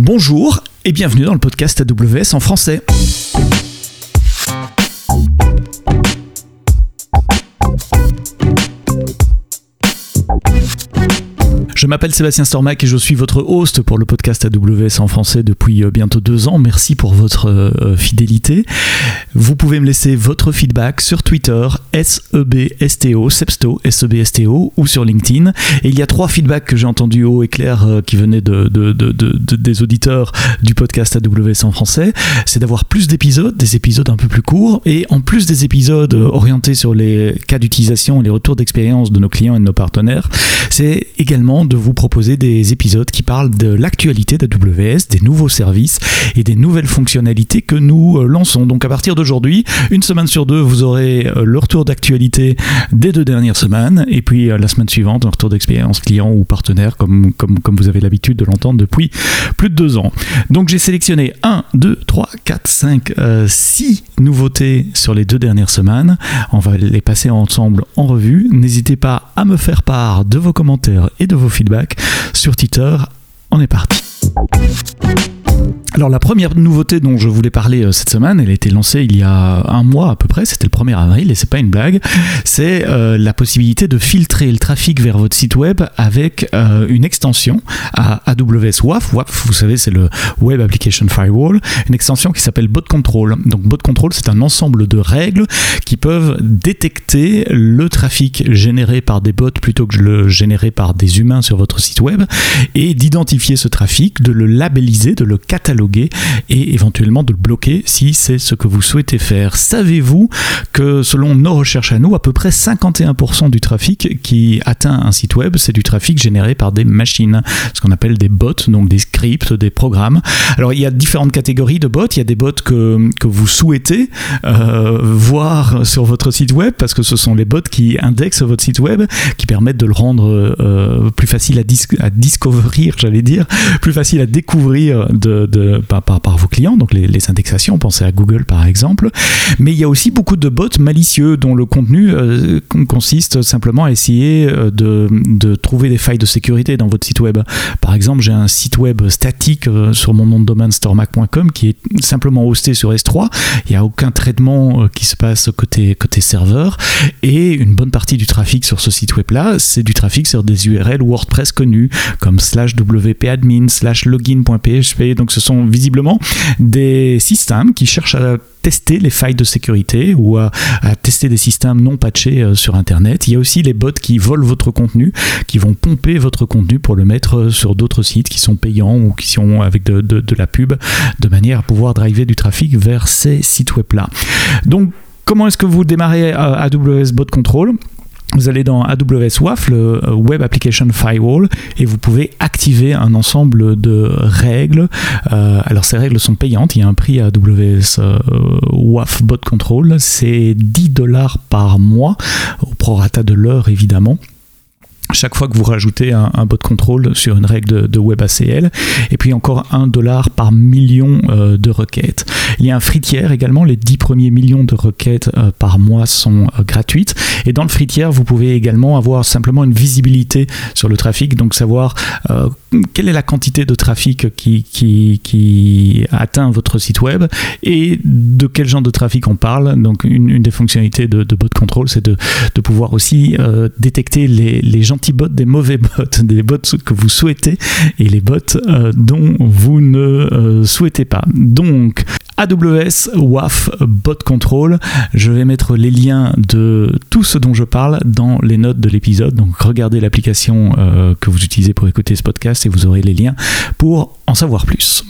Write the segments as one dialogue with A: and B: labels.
A: Bonjour et bienvenue dans le podcast AWS en français. Je m'appelle Sébastien Stormac et je suis votre host pour le podcast AWS en français depuis euh, bientôt deux ans. Merci pour votre euh, fidélité. Vous pouvez me laisser votre feedback sur Twitter, SEBSTO, Sebsto, SEBSTO ou sur LinkedIn. Et il y a trois feedbacks que j'ai entendus haut et clair euh, qui venaient de, des auditeurs du podcast AWS en français. C'est d'avoir plus d'épisodes, des épisodes un peu plus courts et en plus des épisodes orientés sur les cas d'utilisation et les retours d'expérience de nos clients et de nos partenaires, c'est également de vous proposer des épisodes qui parlent de l'actualité d'AWS, des nouveaux services et des nouvelles fonctionnalités que nous euh, lançons. Donc à partir d'aujourd'hui, une semaine sur deux, vous aurez euh, le retour d'actualité des deux dernières semaines et puis euh, la semaine suivante, un retour d'expérience client ou partenaire comme, comme, comme vous avez l'habitude de l'entendre depuis plus de deux ans. Donc j'ai sélectionné 1, 2, 3, 4, 5, 6 nouveautés sur les deux dernières semaines. On va les passer ensemble en revue. N'hésitez pas à me faire part de vos commentaires et de vos sur Twitter. On est parti. Alors la première nouveauté dont je voulais parler euh, cette semaine, elle a été lancée il y a un mois à peu près, c'était le 1er avril et c'est pas une blague, c'est euh, la possibilité de filtrer le trafic vers votre site web avec euh, une extension à AWS WAF. WAF, vous savez, c'est le Web Application Firewall, une extension qui s'appelle Bot Control. Donc Bot Control, c'est un ensemble de règles qui peuvent détecter le trafic généré par des bots plutôt que le généré par des humains sur votre site web et d'identifier ce trafic, de le labelliser, de le cataloguer et éventuellement de le bloquer si c'est ce que vous souhaitez faire. Savez-vous que selon nos recherches à nous, à peu près 51% du trafic qui atteint un site web, c'est du trafic généré par des machines, ce qu'on appelle des bots, donc des scripts, des programmes. Alors il y a différentes catégories de bots. Il y a des bots que, que vous souhaitez euh, voir sur votre site web parce que ce sont les bots qui indexent votre site web, qui permettent de le rendre euh, plus facile à, dis à j'allais dire, plus facile à découvrir de par, vos clients, donc les, indexations, pensez à Google par exemple. Mais il y a aussi beaucoup de bots malicieux dont le contenu euh, consiste simplement à essayer euh, de, de, trouver des failles de sécurité dans votre site web. Par exemple, j'ai un site web statique euh, sur mon nom de domaine storemac.com qui est simplement hosté sur S3. Il n'y a aucun traitement qui se passe côté, côté serveur. Et une bonne partie du trafic sur ce site web-là, c'est du trafic sur des URL WordPress connus comme slash wp-admin, slash login.php. Donc ce sont visiblement des systèmes qui cherchent à tester les failles de sécurité ou à, tester des systèmes non patchés euh, sur Internet. Il y a aussi les bots qui volent votre contenu, qui vont pomper votre contenu pour le mettre euh, sur d'autres sites qui sont payants ou qui sont avec de, de la pub, de manière à pouvoir driver du trafic vers ces sites web-là. Donc, comment est-ce que vous démarrez euh, AWS Bot Control? Vous allez dans AWS WAF, le euh, Web Application Firewall, et vous pouvez activer un ensemble de règles. Euh, alors ces règles sont payantes, il y a un prix AWS euh, WAF Bot Control, c'est 10 dollars par mois, au prorata de l'heure évidemment chaque fois que vous rajoutez un, bot control sur une règle de, WebACL, et puis encore un dollar par million euh, de requêtes. Il y a un free tier également, les 10 premiers millions de requêtes euh, par mois sont euh, gratuites, et dans le free tier, vous pouvez également avoir simplement une visibilité sur le trafic, donc savoir quelle est la quantité de trafic qui, atteint votre site web et de quel genre de trafic on parle. Donc une, des fonctionnalités de, bot control, c'est de, pouvoir aussi détecter les gens bots des mauvais bots, des bots que vous souhaitez et les bots euh, dont vous ne euh, souhaitez pas. Donc, AWS WAF Bot Control. Je vais mettre les liens de tout ce dont je parle dans les notes de l'épisode. Donc regardez l'application euh, que vous utilisez pour écouter ce podcast et vous aurez les liens pour en savoir plus.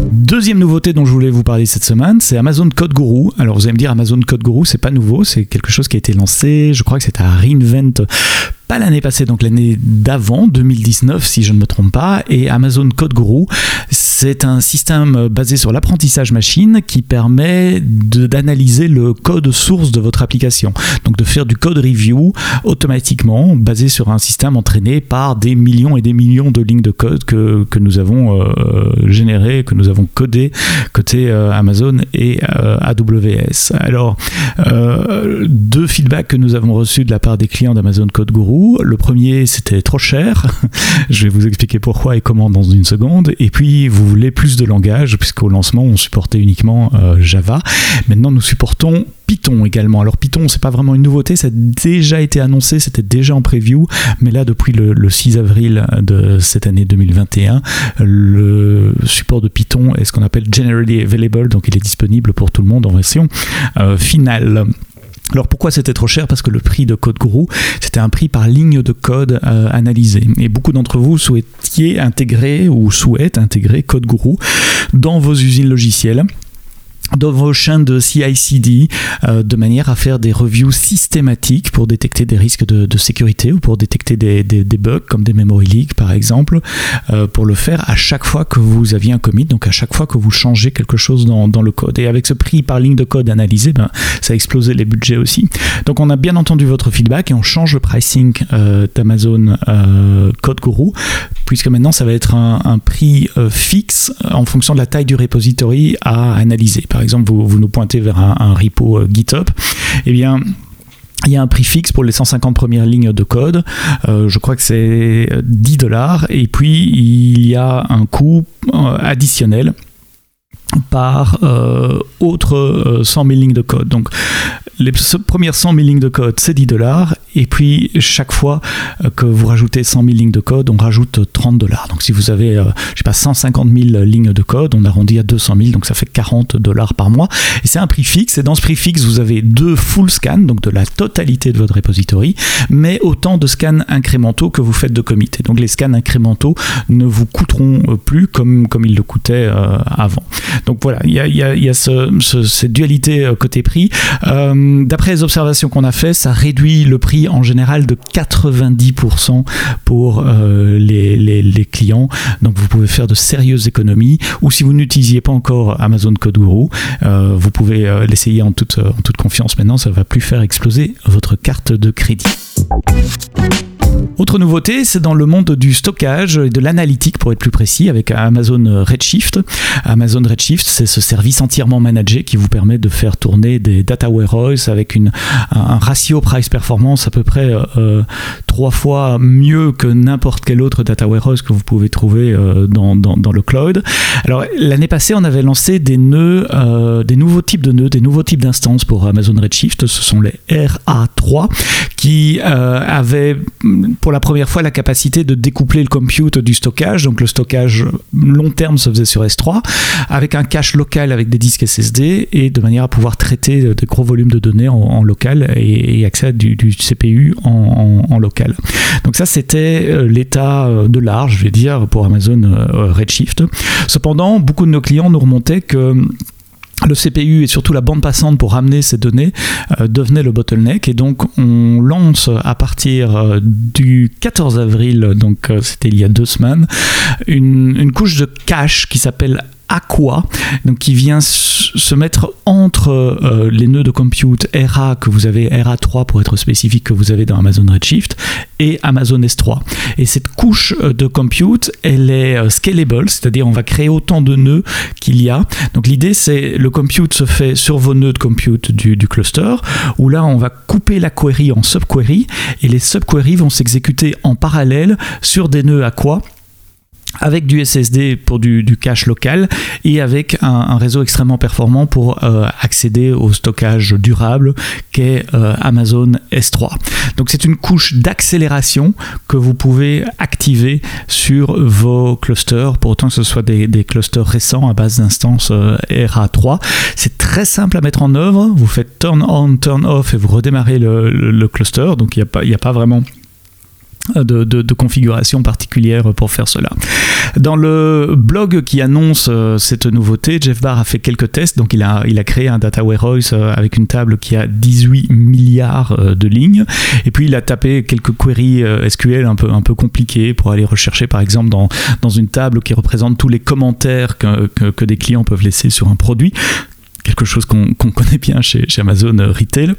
A: Deuxième nouveauté dont je voulais vous parler cette semaine, c'est Amazon Code Guru. Alors vous allez me dire Amazon Code Guru, c'est pas nouveau, c'est quelque chose qui a été lancé, je crois que c'était à Reinvent l'année passée, donc l'année d'avant, 2019 si je ne me trompe pas, et Amazon Code Guru, C'est un système basé sur l'apprentissage machine qui permet d'analyser le code source de votre application. Donc de faire du code review automatiquement basé sur un système entraîné par des millions et des millions de lignes de code que, que nous avons euh, générées, que nous avons codées côté euh, Amazon et euh, AWS. Alors, deux feedbacks que nous avons reçus de la part des clients d'Amazon Code Guru. Le premier, c'était trop cher. Je vais vous expliquer pourquoi et comment dans une seconde. Et puis, vous voulez plus de langage, puisqu'au lancement, on supportait uniquement Java. Maintenant, nous supportons Python également. Alors Python, c'est pas vraiment une nouveauté, ça a déjà été annoncé, c'était déjà en preview, mais là depuis le, 6 avril de cette année 2021, le support de Python est ce qu'on appelle generally available, donc il est disponible pour tout le monde en version euh, finale. Alors pourquoi c'était trop cher? Parce que le prix de Code Guru, c'était un prix par ligne de code euh, analysé. Et beaucoup d'entre vous souhaitiez intégrer ou souhaitent intégrer Code Guru dans vos usines logicielles dans vos chaînes de CI/CD euh, de manière à faire des reviews systématiques pour détecter des risques de, sécurité ou pour détecter des, bugs comme des memory leaks par exemple euh, pour le faire à chaque fois que vous aviez un commit donc à chaque fois que vous changez quelque chose dans, le code. Et avec ce prix par ligne de code analysé ben, ça a explosé les budgets aussi. Donc on a bien entendu votre feedback et on change le pricing euh, d'Amazon Code Guru puisque maintenant ça va être un, prix fixe en fonction de la taille du repository à analyser exemple, vous, nous pointez vers un, repo euh, GitHub, eh bien, il y a un prix fixe pour les 150 premières lignes de code. Euh, je crois que c'est 10 dollars. Et puis, il y a un coût euh, additionnel par autre 100 000 lignes de code. Donc les premières 100 000 lignes de code, c'est 10 dollars. Et puis, chaque fois euh, que vous rajoutez 100 000 lignes de code, on rajoute 30 dollars. Donc, si vous avez, euh, je sais pas, 150 000 lignes de code, on arrondit à 200 000, donc ça fait 40 dollars par mois. Et c'est un prix fixe. Et dans ce prix fixe, vous avez deux full scans, donc de la totalité de votre repository, mais autant de scans incrémentaux que vous faites de commit. Et donc, les scans incrémentaux ne vous coûteront euh, plus comme, comme ils le coûtaient avant. Donc, voilà, il y a, y a ce, cette dualité côté prix. D'après les observations qu'on a fait, ça réduit le prix en général de 90% pour euh, les, clients. Donc vous pouvez faire de sérieuses économies. Ou si vous n'utilisiez pas encore Amazon Code Guru, euh, vous pouvez euh, l'essayer en toute, en toute confiance maintenant. Ça ne va plus faire exploser votre carte de crédit. Autre nouveauté, c'est dans le monde du stockage et de l'analytique pour être plus précis avec Amazon Redshift. Amazon Redshift, c'est ce service entièrement managé qui vous permet de faire tourner des data warehouse avec un ratio price-performance à peu près euh, trois fois mieux que n'importe quel autre data warehouse que vous pouvez trouver euh, dans, le cloud. Alors l'année passée, on avait lancé des nœuds, euh, des nouveaux types de nœuds, des nouveaux types d'instances pour Amazon Redshift. Ce sont les RA3 qui avaient pour la première fois la capacité de découpler le compute du stockage. Donc le stockage long terme se faisait sur S3 avec un cache local avec des disques SSD et de manière à pouvoir traiter des gros volumes de données en, local et, accès du, du CPU en, local. Donc ça c'était euh, l'état euh, de l'art, je vais dire, pour Amazon euh, Redshift. Cependant, beaucoup de nos clients nous remontaient que le CPU et surtout la bande passante pour ramener ces données euh, devenait le bottleneck. Et donc on lance à partir euh, du 14 avril, donc euh, c'était il y a deux semaines, une, une couche de cache qui s'appelle Aqua, donc qui vient se mettre entre euh, les nœuds de compute RA que vous avez, RA3 pour être spécifique, que vous avez dans Amazon Redshift, et Amazon S3. Et cette couche euh, de compute, elle est euh, scalable, c'est-à-dire on va créer autant de nœuds qu'il y a. Donc l'idée, c'est le compute se fait sur vos nœuds de compute du, cluster, où là, on va couper la query en subquery, et les subqueries vont s'exécuter en parallèle sur des nœuds Aqua avec du SSD pour du, cache local et avec un, réseau extrêmement performant pour euh, accéder au stockage durable qu'est euh, Amazon S3. Donc c'est une couche d'accélération que vous pouvez activer sur vos clusters, pour autant que ce soit des, clusters récents à base d'instances euh, RA3. C'est très simple à mettre en œuvre, vous faites turn on, turn off et vous redémarrez le, cluster, donc il n'y a, a pas vraiment de, configuration particulière pour faire cela. Dans le blog qui annonce euh, cette nouveauté, Jeff Barr a fait quelques tests. Donc, il a, il a créé un data warehouse euh, avec une table qui a 18 milliards euh, de lignes. Et puis, il a tapé quelques queries SQL un peu, un peu compliquées pour aller rechercher, par exemple, dans, dans une table qui représente tous les commentaires que, que, des clients peuvent laisser sur un produit. Quelque chose qu'on connaît bien chez, chez Amazon Retail.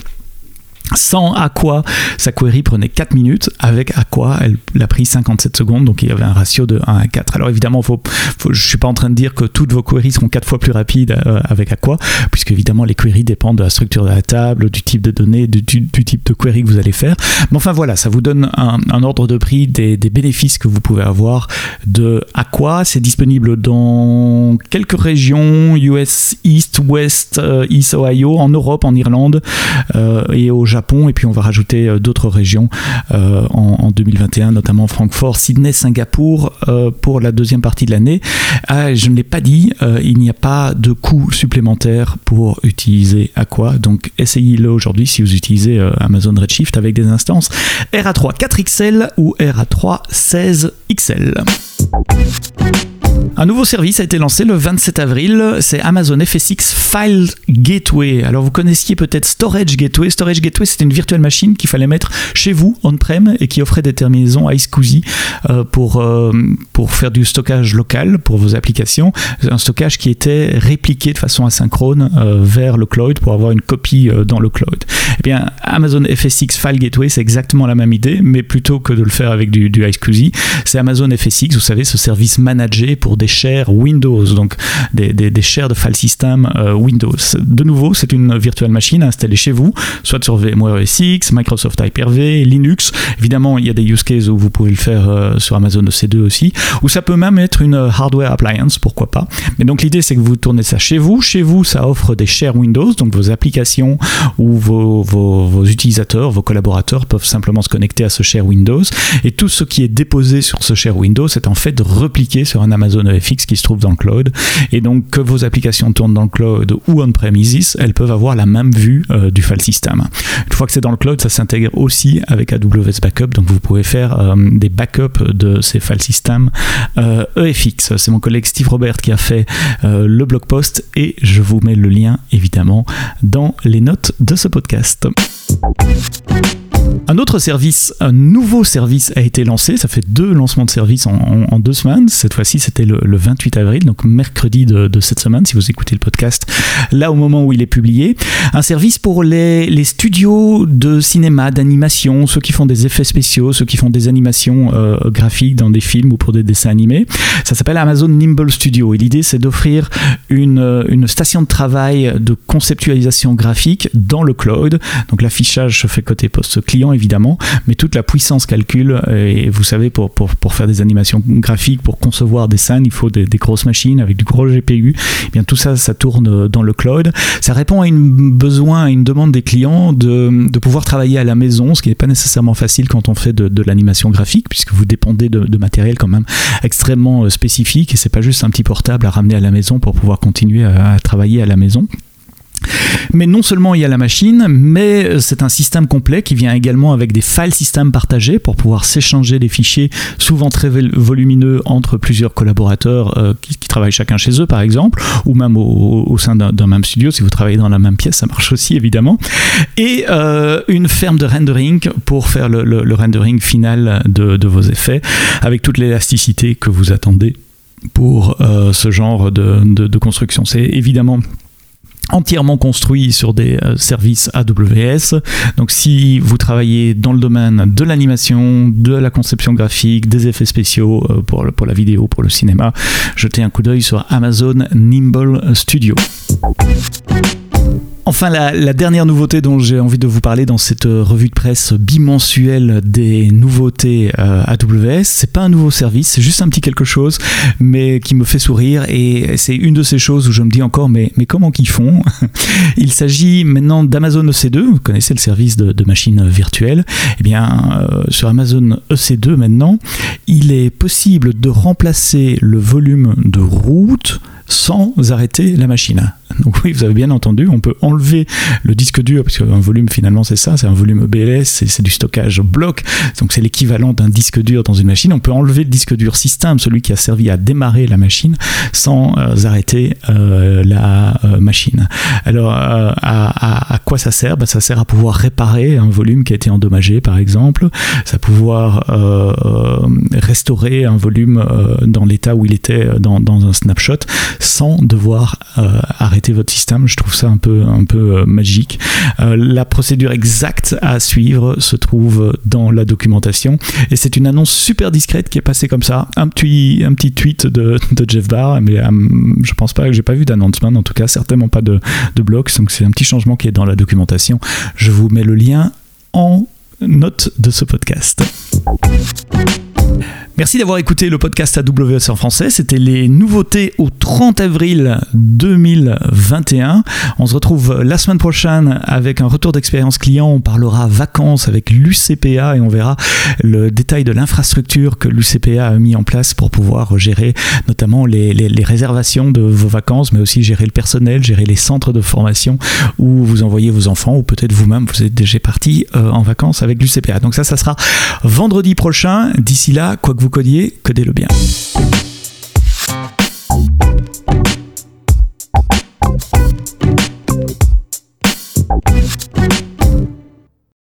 A: Sans Aqua, sa query prenait 4 minutes. Avec Aqua, elle a pris 57 secondes. Donc il y avait un ratio de 1 à 4. Alors évidemment, je ne suis pas en train de dire que toutes vos queries seront 4 fois plus rapides euh, avec Aqua, puisque évidemment les queries dépendent de la structure de la table, du type de données, du, type de query que vous allez faire. Mais enfin voilà, ça vous donne un, ordre de prix des, bénéfices que vous pouvez avoir de Aqua. C'est disponible dans quelques régions, US East, West, euh, East Ohio, en Europe, en Irlande euh, et au Japon, et puis on va rajouter euh, d'autres régions euh, en, 2021, notamment Francfort, Sydney, Singapour euh, pour la deuxième partie de l'année. Ah, je ne l'ai pas dit, il n'y a pas de coût supplémentaire pour utiliser Aqua, donc essayez-le aujourd'hui si vous utilisez Amazon Redshift avec des instances RA3 4XL ou RA3 16XL. Un nouveau service a été lancé le 27 avril, c'est Amazon FSX File Gateway. Alors vous connaissiez peut-être Storage Gateway. Storage Gateway, c'était une virtuelle machine qu'il fallait mettre chez vous, on-prem, et qui offrait des terminaisons iSCSI euh, pour, euh, pour faire du stockage local pour vos applications. Un stockage qui était répliqué de façon asynchrone euh, vers le cloud pour avoir une copie dans le cloud. Eh bien, Amazon FSX File Gateway, c'est exactement la même idée, mais plutôt que de le faire avec du, du iSCSI, c'est Amazon FSX, vous savez, ce service managé pour shares Windows, donc des, des, shares de file system euh, Windows. De nouveau, c'est une virtuelle machine installée chez vous, soit sur VMware OS Microsoft Hyper-V, Linux. Évidemment, il y a des use cases où vous pouvez le faire euh, sur Amazon EC2 aussi, ou ça peut même être une hardware appliance, pourquoi pas. Mais donc l'idée, c'est que vous tournez ça chez vous. Chez vous, ça offre des shares Windows, donc vos applications ou vos, vos, vos utilisateurs, vos collaborateurs peuvent simplement se connecter à ce share Windows. Et tout ce qui est déposé sur ce share Windows est en fait repliqué sur un Amazon Qui se trouve dans le cloud. Et donc que vos applications tournent dans le cloud ou on-premises, elles peuvent avoir la même vue euh, du file system. Une fois que c'est dans le cloud, ça s'intègre aussi avec AWS Backup, donc vous pouvez faire euh, des backups de ces file systems EFX. Euh, e c'est mon collègue Steve Robert qui a fait le blog post et je vous mets le lien évidemment dans les notes de ce podcast. Un autre service, un nouveau service a été lancé. Ça fait deux lancements de services en, deux semaines. Cette fois-ci, c'était le, 28 avril, donc mercredi de, cette semaine, si vous écoutez le podcast, là au moment où il est publié. Un service pour les, studios de cinéma, d'animation, ceux qui font des effets spéciaux, ceux qui font des animations euh, graphiques dans des films ou pour des dessins animés. Ça s'appelle Amazon Nimble Studio. Et l'idée, c'est d'offrir une, une station de travail de conceptualisation graphique dans le cloud. Donc l'affichage se fait côté poste client évidemment, mais toute la puissance calcul, euh, et vous savez, pour, faire des animations graphiques, pour concevoir des scènes, il faut des, grosses machines avec du gros GPU. Et eh bien tout ça, ça tourne dans le cloud. Ça répond à une besoin, une demande des clients de, pouvoir travailler à la maison, ce qui n'est pas nécessairement facile quand on fait de, l'animation graphique, puisque vous dépendez de, de, matériel quand même extrêmement euh, spécifique, et c'est pas juste un petit portable à ramener à la maison pour pouvoir continuer à travailler à la maison. Mais non seulement il y a la machine, mais c'est un système complet qui vient également avec des file systems partagés pour pouvoir s'échanger des fichiers souvent très volumineux entre plusieurs collaborateurs euh, qui, travaillent chacun chez eux par exemple, ou même au, sein d'un même studio si vous travaillez dans la même pièce, ça marche aussi évidemment. Et euh, une ferme de rendering pour faire le, rendering final de, vos effets avec toute l'élasticité que vous attendez pour euh, ce genre de, de construction. C'est évidemment entièrement construit sur des euh, services AWS. Donc si vous travaillez dans le domaine de l'animation, de la conception graphique, des effets spéciaux euh, pour, pour la vidéo, pour le cinéma, jetez un coup d'œil sur Amazon Nimble Studio. Enfin, la, dernière nouveauté dont j'ai envie de vous parler dans cette euh, revue de presse bimensuelle des nouveautés euh, AWS, c'est pas un nouveau service, c'est juste un petit quelque chose, mais qui me fait sourire et c'est une de ces choses où je me dis encore, mais, comment qu'ils font? Il s'agit maintenant d'Amazon EC2, vous connaissez le service de, de machines virtuelles. Eh bien, euh, sur Amazon EC2 maintenant, il est possible de remplacer le volume de route sans arrêter la machine. Donc oui, vous avez bien entendu, on peut enlever le disque dur, parce qu'un volume finalement c'est ça, c'est un volume BLS, c'est du stockage bloc, donc c'est l'équivalent d'un disque dur dans une machine. On peut enlever le disque dur système, celui qui a servi à démarrer la machine, sans euh, arrêter euh, la euh, machine. Alors à, quoi ça sert? Ben, Ça sert à pouvoir réparer un volume qui a été endommagé par exemple, ça pouvoir restaurer un volume dans l'état où il était dans, un snapshot sans devoir arrêter votre système. Je trouve ça un peu, un peu magique. la procédure exacte à suivre se trouve dans la documentation et c'est une annonce super discrète qui est passée comme ça. Un petit, un petit tweet de, de Jeff Barr, mais euh, je pense pas que j'ai pas vu d'announcement, en tout cas certainement pas de, de blog, donc c'est un petit changement qui est dans la documentation. Je vous mets le lien en note de ce podcast. Merci d'avoir écouté le podcast AWS en français. C'était les nouveautés au 30 avril 2021. On se retrouve la semaine prochaine avec un retour d'expérience client. On parlera vacances avec l'UCPA et on verra le détail de l'infrastructure que l'UCPA a mis en place pour pouvoir gérer notamment les, réservations de vos vacances, mais aussi gérer le personnel, gérer les centres de formation où vous envoyez vos enfants ou peut-être vous-même vous êtes déjà parti euh, en vacances avec l'UCPA. Donc ça, ça sera vendredi prochain. D'ici là, quoi que vous codier, codez-le bien.